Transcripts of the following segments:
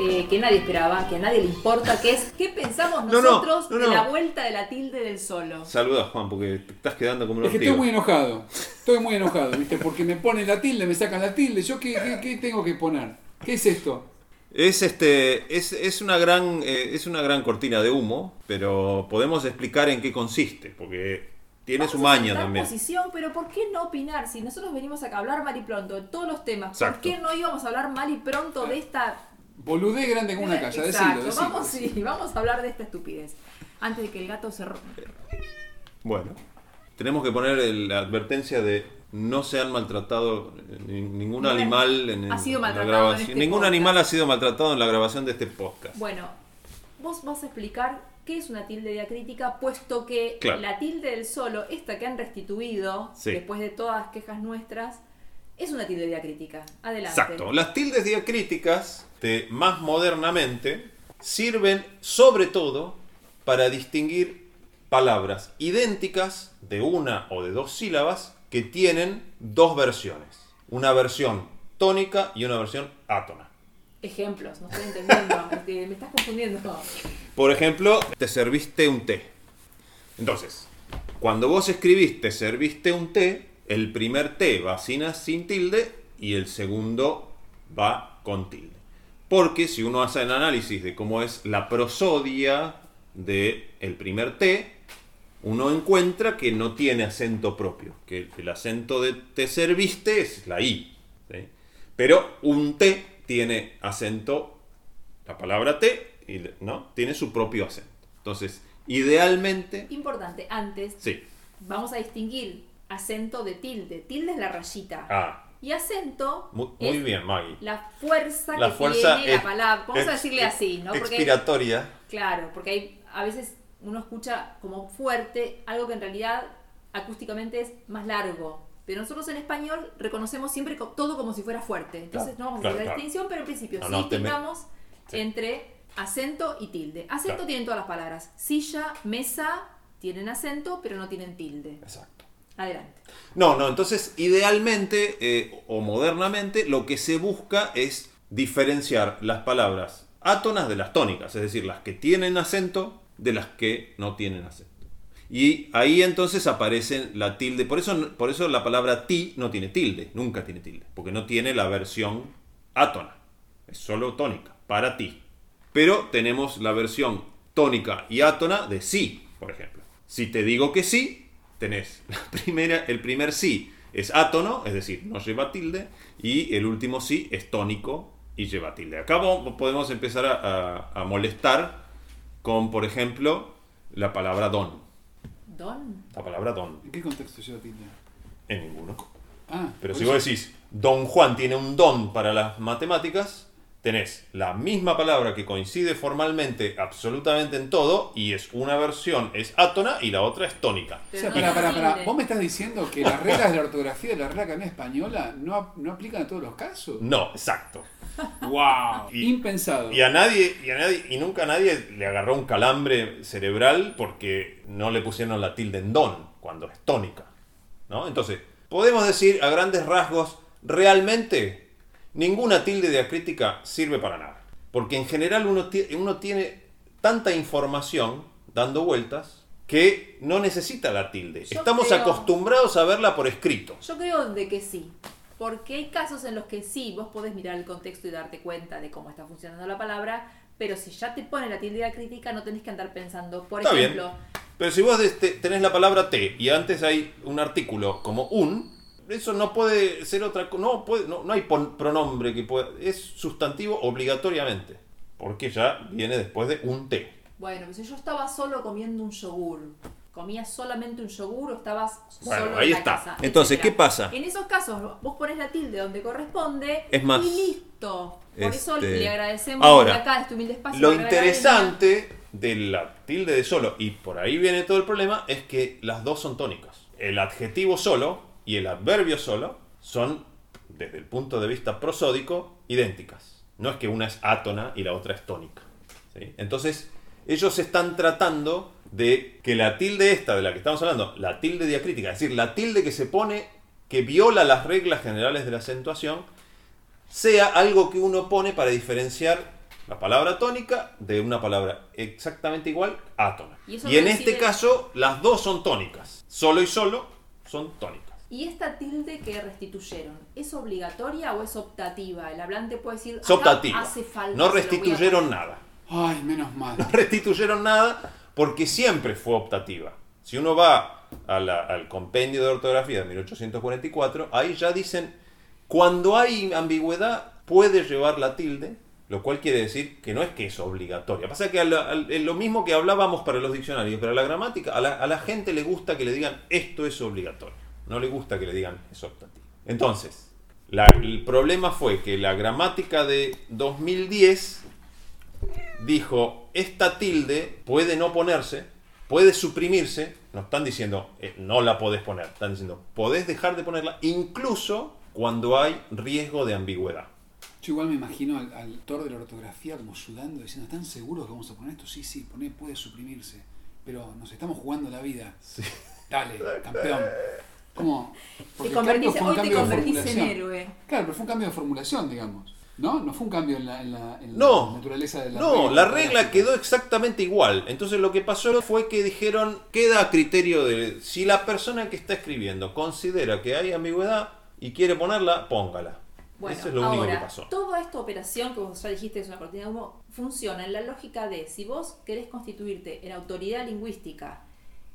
Eh, que nadie esperaba, que a nadie le importa, que es ¿qué pensamos No, no, nosotros no, de la vuelta de la tilde del solo? Saluda Juan, porque te estás quedando como un Es que estoy muy enojado. Estoy muy enojado, ¿viste? Porque me ponen la tilde, me sacan la tilde. ¿Yo qué, qué- qué tengo que poner? ¿Qué es esto? Es este. Es, es una gran. eh, es una gran cortina de humo, pero podemos explicar en qué consiste, porque tiene su Vamos a maña también. posición, pero ¿por qué no opinar? Si nosotros venimos acá a hablar mal y pronto de todos los temas, ¿por qué no íbamos a hablar mal y pronto de esta... Boludez grande como una casa, Exacto, decilo, decilo. vamos, sí, vamos a hablar de esta estupidez. Antes de que el gato se... ro- Bueno, tenemos que poner el- la advertencia de no se han maltratado eh, ni- ningún animal en, ha sido en la maltratado en grabación. este ningún podcast. animal ha sido maltratado en la grabación de este podcast. Bueno, vos vas a explicar qué es una tilde diacrítica, puesto que Claro. la tilde del solo, esta que han restituido, Sí. después de todas las quejas nuestras, es una tilde diacrítica. Adelante. Exacto. Las tildes diacríticas, de, más modernamente, sirven sobre todo para distinguir palabras idénticas de una o de dos sílabas que tienen dos versiones. Una versión tónica y una versión átona. Ejemplos, no estoy entendiendo, me estás confundiendo. Por ejemplo, te serviste un té. Entonces, cuando vos escribiste serviste un té, el primer té va sin, sin tilde y el segundo va con tilde. Porque si uno hace el análisis de cómo es la prosodia del el primer té, uno encuentra que no tiene acento propio, que el acento de te serviste es la I. ¿sí? Pero un té tiene acento la palabra T, ¿no? Tiene su propio acento. Entonces, idealmente, Importante, antes sí. vamos a distinguir acento de tilde. Tilde es la rayita. Ah, Y acento muy, muy es bien, Maggie. la fuerza La que fuerza tiene la palabra. Vamos a decirle así, ¿no? Porque, Expiratoria. claro, porque hay, a veces uno escucha como fuerte algo que en realidad acústicamente es más largo. Pero nosotros en español reconocemos siempre todo como si fuera fuerte. Entonces Claro, no vamos a hacer la claro. distinción, pero en principio No, sí no, me- Sí. entre acento y tilde. Acento tienen todas las palabras. Silla, mesa, tienen acento, pero no tienen tilde. Exacto. Adelante. No, no, entonces idealmente eh, o modernamente lo que se busca es diferenciar las palabras átonas de las tónicas, es decir, las que tienen acento de las que no tienen acento. Y ahí entonces aparece la tilde, por eso, por eso la palabra ti no tiene tilde, nunca tiene tilde, porque no tiene la versión átona, es solo tónica, para ti. Pero tenemos la versión tónica y átona de sí, por ejemplo. Si te digo que sí, tenés la primera, el primer sí es átono, es decir, no lleva tilde, y el último sí es tónico y lleva tilde. Acá podemos empezar a, a- a molestar con, por ejemplo, la palabra don. Don. La palabra don, ¿En qué contexto lleva tilde? en ninguno. Ah, Pero si vos decís, Don Juan tiene un don para las matemáticas, tenés la misma palabra que coincide formalmente absolutamente en todo y es una versión es átona y la otra es tónica. O sea, pará, pará. tilde. ¿Vos me estás diciendo que las reglas de la ortografía de la Real Academia Española no, no aplican a todos los casos? No, exacto. ¡Wow! Y- Impensado. Y a nadie, y a nadie, y nunca a nadie le agarró un calambre cerebral porque no le pusieron la tilde en don cuando es tónica. ¿No? Entonces, podemos decir a grandes rasgos, realmente ninguna tilde diacrítica sirve para nada. Porque en general uno, ti- uno tiene tanta información dando vueltas que no necesita la tilde. Yo Estamos creo- acostumbrados a verla por escrito. Yo creo de que sí. Porque hay casos en los que sí, vos podés mirar el contexto y darte cuenta de cómo está funcionando la palabra, pero si ya te pone la tilde crítica, no tenés que andar pensando, por Está bien. ejemplo, Pero si vos este- tenés la palabra te y antes hay un artículo como un, eso no puede ser otra cosa. No, puede- no, no hay pronombre que pueda. Es sustantivo obligatoriamente. Porque ya viene después de un té. bueno, pues si yo estaba solo comiendo un yogur, comías solamente un yogur o estabas Bueno, solo ahí en la está. casa. Entonces, etcétera. ¿qué pasa? En esos casos, vos pones la tilde donde corresponde Es más, y listo. Por eso este, le agradecemos ahora, acá, este humilde espacio. Lo interesante de la tilde de solo, y por ahí viene todo el problema, es que las dos son tónicas. El adjetivo solo y el adverbio solo son, desde el punto de vista prosódico, idénticas. No es que una es átona y la otra es tónica. ¿sí? Entonces, ellos están tratando de que la tilde esta de la que estamos hablando, la tilde diacrítica, es decir, la tilde que se pone, que viola las reglas generales de la acentuación, sea algo que uno pone para diferenciar la palabra tónica de una palabra exactamente igual, átona. Y en este caso, las dos son tónicas. Solo y solo son tónicas. ¿Y esta tilde que restituyeron, es obligatoria o es optativa? El hablante puede decir, Es "Acá optativa. hace falta. No a restituyeron poner". nada. Ay, menos mal. No restituyeron nada porque siempre fue optativa. Si uno va a la- al compendio de ortografía de 1844, ahí ya dicen, cuando hay ambigüedad puede llevar la tilde, lo cual quiere decir que no es que es obligatoria. Pasa que a la- al- es lo mismo que hablábamos para los diccionarios, pero a la gramática, a la, a la gente le gusta que le digan esto es obligatorio, no le gusta que le digan es optativo. Entonces, la- el problema fue que la gramática de 2010 dijo, esta tilde puede no ponerse, puede suprimirse, no están diciendo eh, no la podés poner, están diciendo podés dejar de ponerla incluso cuando hay riesgo de ambigüedad. Yo igual me imagino al, al autor de la ortografía como sudando, diciendo, ¿están seguros que vamos a poner esto? Sí, sí, poné, puede suprimirse. Pero nos estamos jugando la vida. Dale, campeón. ¿Cómo? Te convertís, hoy te convertís en formulación. héroe. Claro, pero fue un cambio de formulación, digamos. ¿No? No fue un cambio en la, en la- en la No, naturaleza de la no, la regla quedó exactamente igual. Entonces lo que pasó fue que dijeron, queda a criterio de si la persona que está escribiendo considera que hay ambigüedad y quiere ponerla, póngala. Bueno, Eso es lo ahora, único que pasó. toda esta operación que vos ya dijiste es una cortina de humo, funciona en la lógica de si vos querés constituirte en autoridad lingüística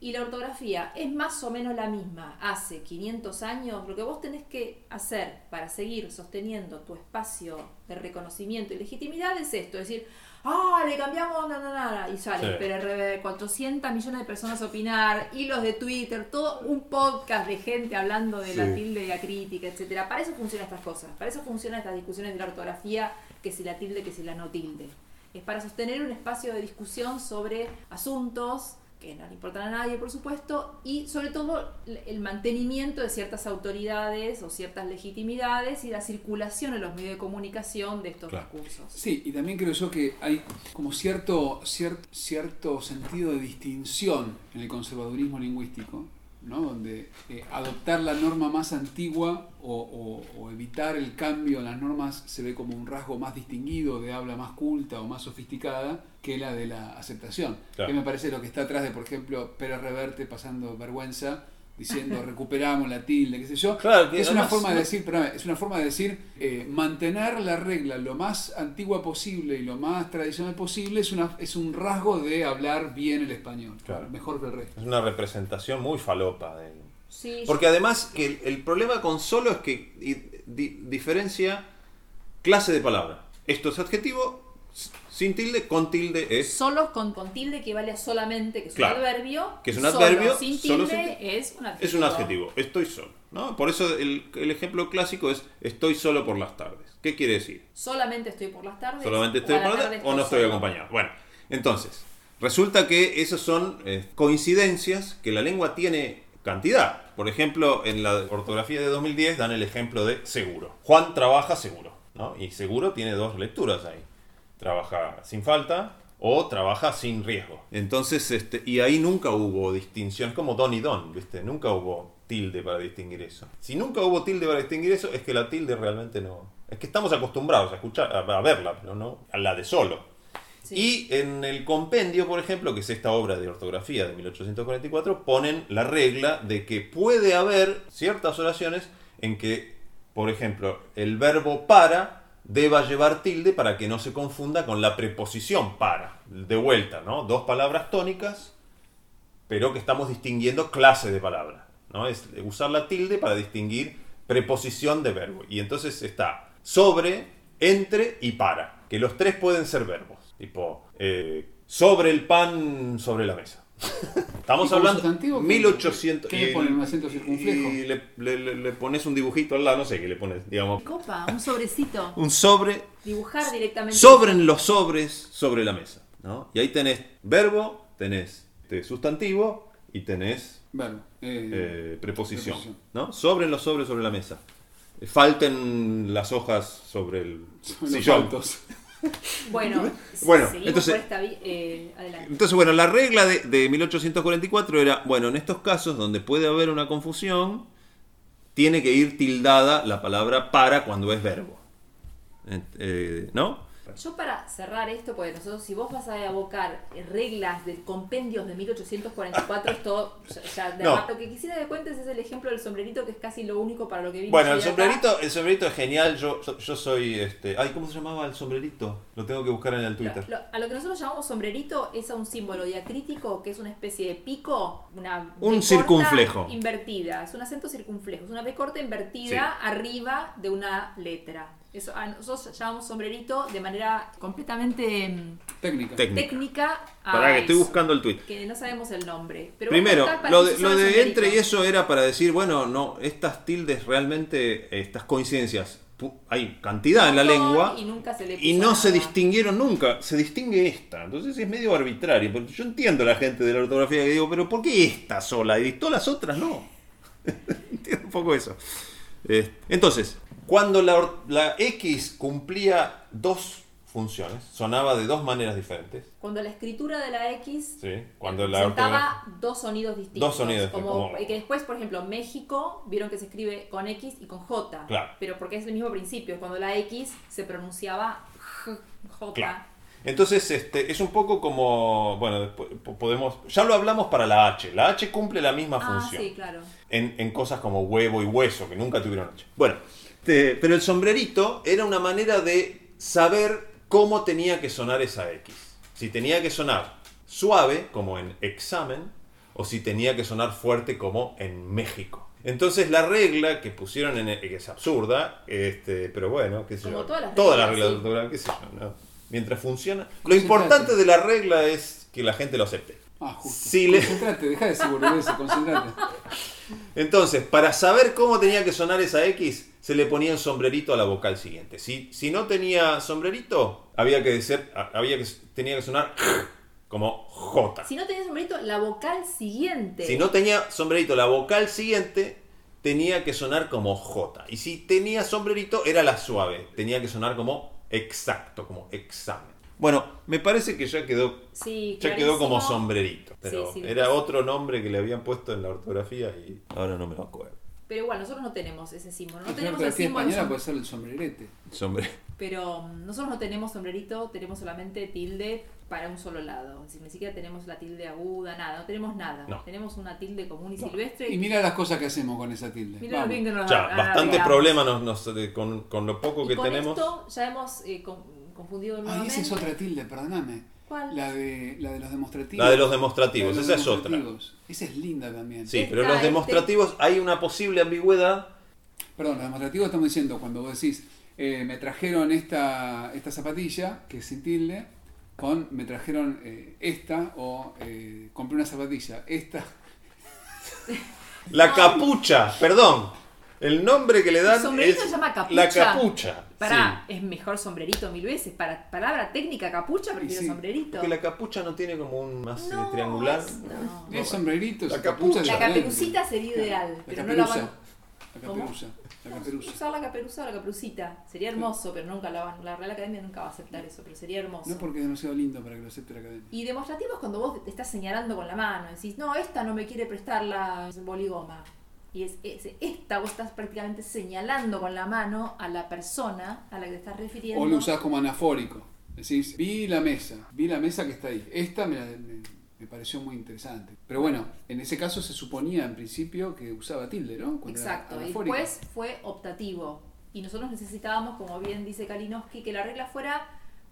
y la ortografía es más o menos la misma hace 500 años, lo que vos tenés que hacer para seguir sosteniendo tu espacio de reconocimiento y legitimidad es esto, es decir, ah, le cambiamos, na, na, na, na", y sale, Sí. pero re- 400 millones de personas opinar, hilos de Twitter, todo un podcast de gente hablando de la tilde diacrítica, etcétera. Para eso funcionan estas cosas, para eso funcionan estas discusiones de la ortografía, que si la tilde, que si la no tilde. Es para sostener un espacio de discusión sobre asuntos que no le importan a nadie, por supuesto, y sobre todo el mantenimiento de ciertas autoridades o ciertas legitimidades y la circulación en los medios de comunicación de estos Claro. discursos. Sí, y también creo yo que hay como cierto, cier- cierto sentido de distinción en el conservadurismo lingüístico, ¿no? donde eh, adoptar la norma más antigua o, o- o evitar el cambio en las normas se ve como un rasgo más distinguido de habla más culta o más sofisticada que la de la aceptación. Claro. Que me parece lo que está atrás de, por ejemplo, Pérez Reverte pasando vergüenza diciendo recuperamos la tilde, qué sé yo. Claro, que es una forma de decir, perdóname, es una forma de decir eh, mantener la regla lo más antigua posible y lo más tradicional posible es una es un rasgo de hablar bien el español, Claro. mejor que el resto. Es una representación muy falopa. de- Sí, Porque además que el, el problema con solo es que di- diferencia clase de palabra. Esto es adjetivo, sin tilde, con tilde es... Solo con, con tilde equivale a solamente, que es Claro. un adverbio. Que es un solo adverbio, Sin solo tilde sin tilde. es un adjetivo. Es un adjetivo, estoy solo. ¿no? Por eso el, el ejemplo clásico es estoy solo por las tardes. ¿Qué quiere decir? Solamente estoy por las tardes. ¿Solamente estoy por las tarde tardes o no estoy solo. acompañado? Bueno, entonces, resulta que esas son eh, coincidencias que la lengua tiene cantidad. Por ejemplo, en la ortografía de 2010 dan el ejemplo de seguro. Juan trabaja seguro, ¿no? Y seguro tiene dos lecturas ahí. Trabaja sin falta o trabaja sin riesgo. Entonces, este, y ahí nunca hubo distinción, es como don y don, ¿viste? Nunca hubo tilde para distinguir eso. Si nunca hubo tilde para distinguir eso, es que la tilde realmente no. Es que estamos acostumbrados a escuchar, a, verla, pero no a la de solo. Sí. Y en el compendio, por ejemplo, que es esta obra de ortografía de 1844, ponen la regla de que puede haber ciertas oraciones en que, por ejemplo, el verbo para deba llevar tilde para que no se confunda con la preposición para. De vuelta, ¿no? Dos palabras tónicas, pero que estamos distinguiendo clase de palabra. ¿no? Es usar la tilde para distinguir preposición de verbo. Y entonces está sobre, entre y para. Que los tres pueden ser verbos. Tipo, eh, sobre el pan sobre la mesa. Estamos ¿Y como hablando sustantivo, qué- 1800. qué le y- ponen, un acento circunflejo? Y le, le- le- le pones un dibujito al lado, no sé qué le pones, digamos. Copa, un sobrecito. Un sobre. Dibujar directamente. Sobren los sobres sobre la mesa. ¿no? Y ahí tenés verbo, tenés este, sustantivo y tenés eh, eh, preposición. preposición. ¿no? Sobren los sobres sobre la mesa. Falten las hojas sobre el los sillón. Bueno, Bueno, entonces- esta eh. Entonces, bueno, la regla de, de 1844 era, bueno, en estos casos donde puede haber una confusión, tiene que ir tildada la palabra para cuando es verbo. Eh, eh, ¿No? Yo para cerrar esto, porque nosotros, si vos vas a abocar reglas de compendios de 1844, es todo, ya, ya, de No. lo que quisiera que cuentes es el ejemplo del sombrerito, que es casi lo único para lo que vimos Bueno, el acá. sombrerito, el sombrerito es genial. Yo, yo, yo soy este. Ay, ¿cómo se llamaba el sombrerito? Lo tengo que buscar en el Twitter. lo- a lo que nosotros llamamos sombrerito es a un símbolo diacrítico que es una especie de pico, una Un B circunflejo. invertida, es un acento circunflejo, es una B corta invertida arriba de una letra. Eso a nosotros llamamos sombrerito de manera completamente mm, Técnica. Técnica. técnica. a Para que estoy eso, buscando el tweet. Que no sabemos el nombre. Pero Primero, lo de, lo entre y eso era para decir, bueno, no, estas tildes realmente, estas coincidencias, hay cantidad en la lengua Y nunca se le y no se distinguieron nunca, se distingue esta. Entonces es medio arbitrario. porque Yo entiendo a la gente de la ortografía que digo, pero ¿por qué esta sola y todas las otras no? entiendo un poco eso. Eh, Entonces, cuando la, la X cumplía dos funciones, sonaba de dos maneras diferentes. Cuando la escritura de la X Sí, cuando la presentaba dos sonidos distintos. Dos sonidos, Como, como- que después, por ejemplo, México, vieron que se escribe con X y con J. Claro. Pero porque es el mismo principio. Cuando la X se pronunciaba J. Claro. Entonces, este, es un poco como, bueno, después po- podemos, ya lo hablamos para la H. La H cumple la misma Ah, función. sí, claro. en, en cosas como huevo y hueso, que nunca tuvieron H. Bueno, este, pero el sombrerito era una manera de saber cómo tenía que sonar esa X. Si tenía que sonar suave, como en examen, o si tenía que sonar fuerte, como en México. Entonces la regla que pusieron en el- que es absurda, este, pero bueno, qué sé Como yo. todas las todas las reglas, reglas sí. de ortografía, qué sé yo, ¿no? Mientras funciona. Lo Concentrate. importante de la regla es que la gente lo acepte. Ah, justo. Si le- Concentrate, deja de decir boludeces, concentrate. Entonces, para saber cómo tenía que sonar esa X, se le ponía un sombrerito a la vocal siguiente. Si, si no tenía sombrerito, había que decir, había que, tenía que sonar como J. Si no tenía sombrerito, la vocal siguiente. Si no tenía sombrerito, la vocal siguiente tenía que sonar como J. Y si tenía sombrerito, era la suave. Tenía que sonar como exacto, como examen. Bueno, me parece que ya quedó, Sí, ya quedó como sombrerito. Pero Sí, sí, era otro nombre que le habían puesto en la ortografía y ahora no me lo acuerdo. Pero igual, nosotros no tenemos ese símbolo. No tenemos el símbolo. española puede ser el sombrerete. Sombre. Pero mm, nosotros no tenemos sombrerito, tenemos solamente tilde para un solo lado. Es decir, ni siquiera tenemos la tilde aguda, nada, no tenemos nada. No. Tenemos una tilde común y silvestre. Y mira las cosas que hacemos con esa tilde. Mira bien que nos Ya, bastante problema nos, nos- de- con, con lo poco Y que con tenemos. esto ya hemos eh, con- nuevamente. esa es otra tilde, perdóname. ¿Cuál? La de, la de los demostrativos. La de los demostrativos, esa es otra. Esa es linda también. Sí, pero los este- demostrativos hay una posible ambigüedad. Perdón, los demostrativos estamos diciendo cuando vos decís, eh, me trajeron esta, esta zapatilla, que es sin tilde, con me trajeron eh, esta, o eh, compré una zapatilla, esta. La capucha, perdón. El nombre que le dan El sombrerito es se llama capucha. la capucha. Pará, es mejor sombrerito mil veces. Para palabra técnica capucha, prefiero sí, sombrerito. Porque la capucha no tiene como un más eh, No, triangular. es- no. Es sombrerito, La capucha. La caperucita sería ideal, La pero no la van La ¿Cómo? caperuza. La caperuza. Usar la caperuza o la caperucita. Sería hermoso, pero nunca la van. La Real Academia nunca va a aceptar eso, pero sería hermoso. No porque es demasiado lindo para que lo acepte la academia. Y demostrativo es cuando vos te estás señalando con la mano, decís, no, esta no me quiere prestar la boligoma. Y es, es- esta, vos estás prácticamente señalando con la mano a la persona a la que te estás refiriendo. O lo usás como anafórico. Decís, vi la mesa, vi la mesa que está ahí. Esta me, me- me pareció muy interesante. Pero bueno, en ese caso se suponía en principio que usaba tilde, ¿no? Cuando Exacto, y después fue optativo. Y nosotros necesitábamos, como bien dice Kalinowski, que la regla fuera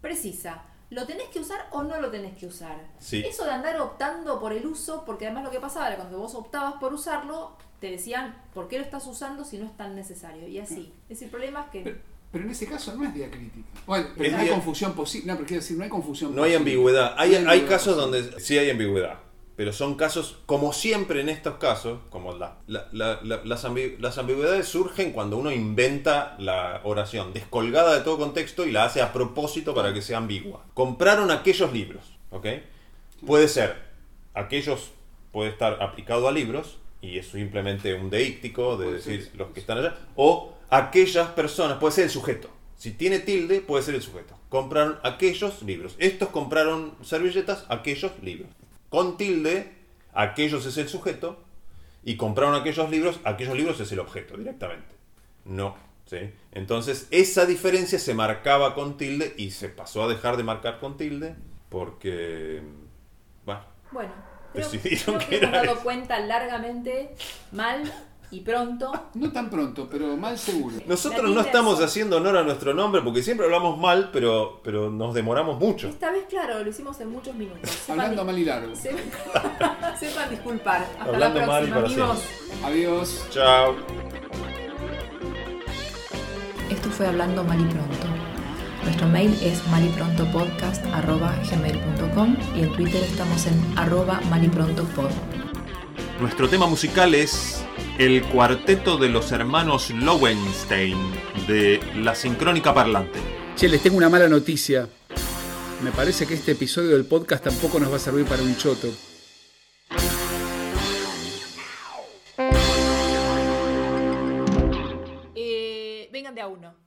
precisa. ¿Lo tenés que usar o no lo tenés que usar? Sí. Eso de andar optando por el uso, porque además lo que pasaba era cuando vos optabas por usarlo, te decían, ¿por qué lo estás usando si no es tan necesario? Y así. Es decir, el problema es que... Pero, pero en ese caso no es diacrítica. Bueno, pero Es no hay confusión posible. No, pero quiero decir, no hay confusión No hay ambigüedad. Hay, No hay ambigüedad casos posible. donde sí hay ambigüedad. Pero son casos, como siempre en estos casos, como la- la- la- la- las, ambi- las ambigüedades surgen cuando uno inventa la oración descolgada de todo contexto y la hace a propósito para que sea ambigua. Compraron aquellos libros, ¿ok? Puede ser, aquellos puede estar aplicado a libros y es simplemente un deíctico de decir los que están allá, o aquellas personas, puede ser el sujeto. Si tiene tilde, puede ser el sujeto. Compraron aquellos libros. Estos compraron servilletas, aquellos libros. Con tilde, aquellos es el sujeto. Y compraron aquellos libros, aquellos libros es el objeto directamente. No. ¿sí? Entonces, esa diferencia se marcaba con tilde y se pasó a dejar de marcar con tilde porque. Bueno, Bueno, creo, Decidieron creo que que hemos dado eso. cuenta largamente, mal y pronto. No tan pronto, pero mal seguro. nosotros no estamos es- haciendo honor a nuestro nombre porque siempre hablamos mal, pero, pero nos demoramos mucho. Esta vez, claro, lo hicimos en muchos minutos. Sepan Hablando di- mal y largo. sepan- Sepan disculpar. Hasta Hablando la mal y próxima, para amigos. Adiós. Chao. Esto fue Hablando Mal y Pronto. Nuestro mail es maliprontopodcast.gmail.com y en Twitter estamos en arroba maliprontopod. Nuestro tema musical es el cuarteto de los hermanos Lowenstein de La Sincrónica Parlante. Che, les tengo una mala noticia. Me parece que este episodio del podcast tampoco nos va a servir para un choto. Eh, vengan de a uno.